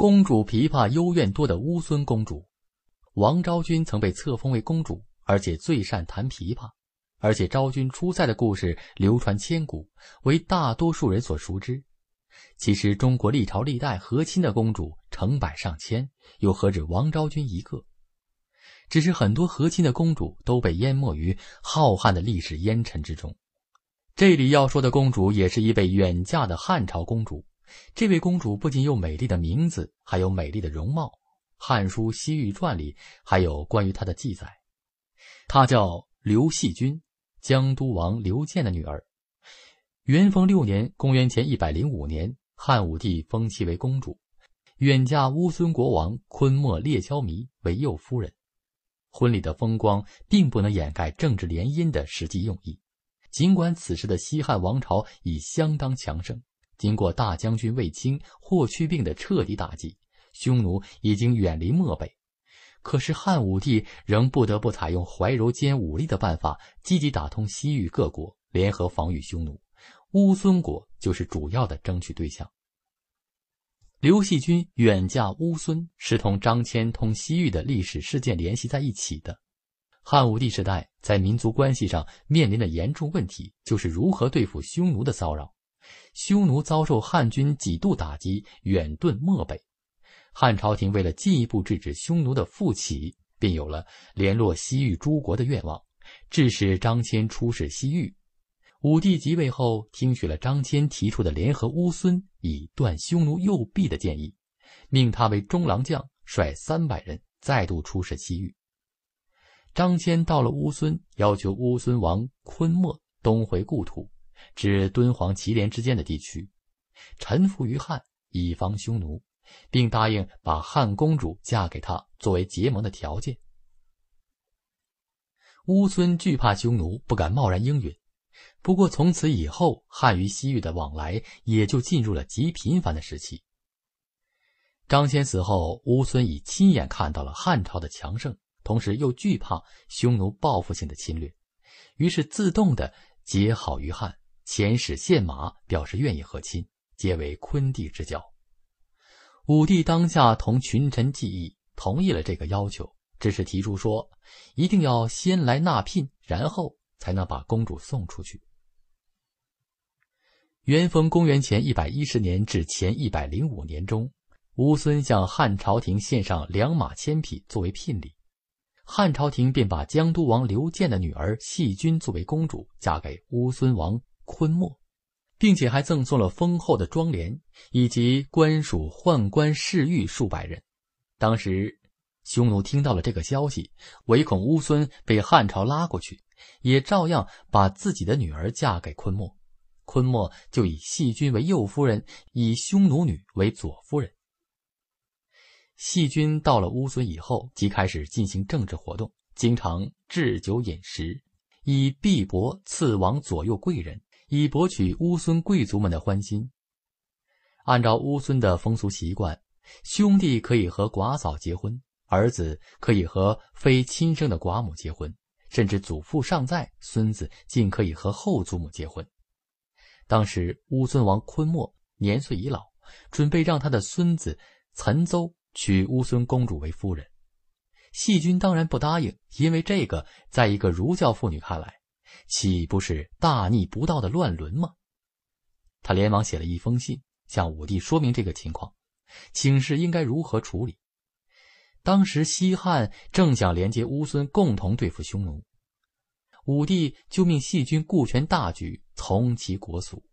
公主琵琶幽怨多的乌孙公主，王昭君曾被册封为公主，而且最善弹琵琶，而且昭君出塞的故事流传千古，为大多数人所熟知。其实，中国历朝历代和亲的公主成百上千，又何止王昭君一个？只是很多和亲的公主都被淹没于浩瀚的历史烟尘之中。这里要说的公主，也是一位远嫁的汉朝公主。这位公主不仅有美丽的名字，还有美丽的容貌，《汉书·西域传》里还有关于她的记载。她叫刘细君，江都王刘建的女儿。元丰六年（公元前105年），汉武帝封其为公主，远嫁乌孙国王昆莫列焦弥为右夫人。婚礼的风光并不能掩盖政治联姻的实际用意。尽管此时的西汉王朝已相当强盛。经过大将军卫青、霍去病的彻底打击，匈奴已经远离漠北。可是汉武帝仍不得不采用怀柔兼武力的办法，积极打通西域各国，联合防御匈奴。乌孙国就是主要的争取对象。刘细君远嫁乌孙，是同张骞通西域的历史事件联系在一起的。汉武帝时代在民族关系上面临的严重问题，就是如何对付匈奴的骚扰。匈奴遭受汉军几度打击，远遁漠北。汉朝廷为了进一步制止匈奴的复起，便有了联络西域诸国的愿望，致使张骞出使西域。武帝即位后，听取了张骞提出的联合乌孙以断匈奴右臂的建议，命他为中郎将，率三百人再度出使西域。张骞到了乌孙，要求乌孙王昆莫东回故土。指敦煌、祁连之间的地区，臣服于汉，以防匈奴，并答应把汉公主嫁给他作为结盟的条件。乌孙惧怕匈奴，不敢贸然应允。不过从此以后，汉与西域的往来也就进入了极频繁的时期。张骞死后，乌孙已亲眼看到了汉朝的强盛，同时又惧怕匈奴报复性的侵略，于是自动的结好于汉。遣使献马，表示愿意和亲，皆为昆弟之交。武帝当下同群臣计议，同意了这个要求，只是提出说，一定要先来纳聘，然后才能把公主送出去。元丰公元前一百一十年至前一百零五年中，乌孙向汉朝廷献上良马千匹作为聘礼，汉朝廷便把江都王刘建的女儿细君作为公主，嫁给乌孙王。昆莫，并且还赠送了丰厚的庄帘以及官属宦官侍御数百人。当时，匈奴听到了这个消息，唯恐乌孙被汉朝拉过去，也照样把自己的女儿嫁给昆莫。昆莫就以细君为右夫人，以匈奴女为左夫人。细君到了乌孙以后，即开始进行政治活动，经常置酒饮食，以币帛赐王左右贵人。以博取乌孙贵族们的欢心。按照乌孙的风俗习惯，兄弟可以和寡嫂结婚，儿子可以和非亲生的寡母结婚，甚至祖父尚在，孙子竟可以和后祖母结婚。当时乌孙王昆莫年岁已老，准备让他的孙子岑邹娶乌孙公主为夫人。细君当然不答应，因为这个在一个儒教妇女看来。岂不是大逆不道的乱伦吗？他连忙写了一封信，向武帝说明这个情况，请示应该如何处理。当时西汉正想连接乌孙，共同对付匈奴，武帝就命细君顾全大局，从其国俗。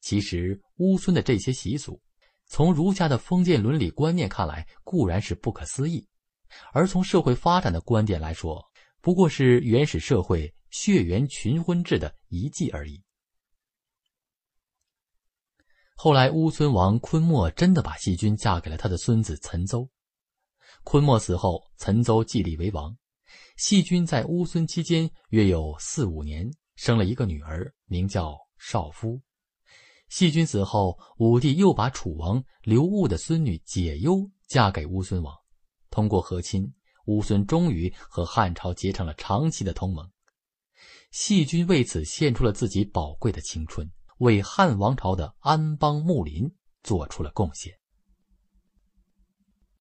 其实乌孙的这些习俗，从儒家的封建伦理观念看来固然是不可思议，而从社会发展的观点来说，不过是原始社会。血缘群婚制的遗迹而已。后来，乌孙王昆莫真的把细君嫁给了他的孙子岑邹。昆莫死后，岑邹继立为王。细君在乌孙期间约有四五年，生了一个女儿，名叫少夫。细君死后，武帝又把楚王刘戊的孙女解忧嫁给乌孙王。通过和亲，乌孙终于和汉朝结成了长期的同盟。细菌为此献出了自己宝贵的青春，为汉王朝的安邦睦邻做出了贡献。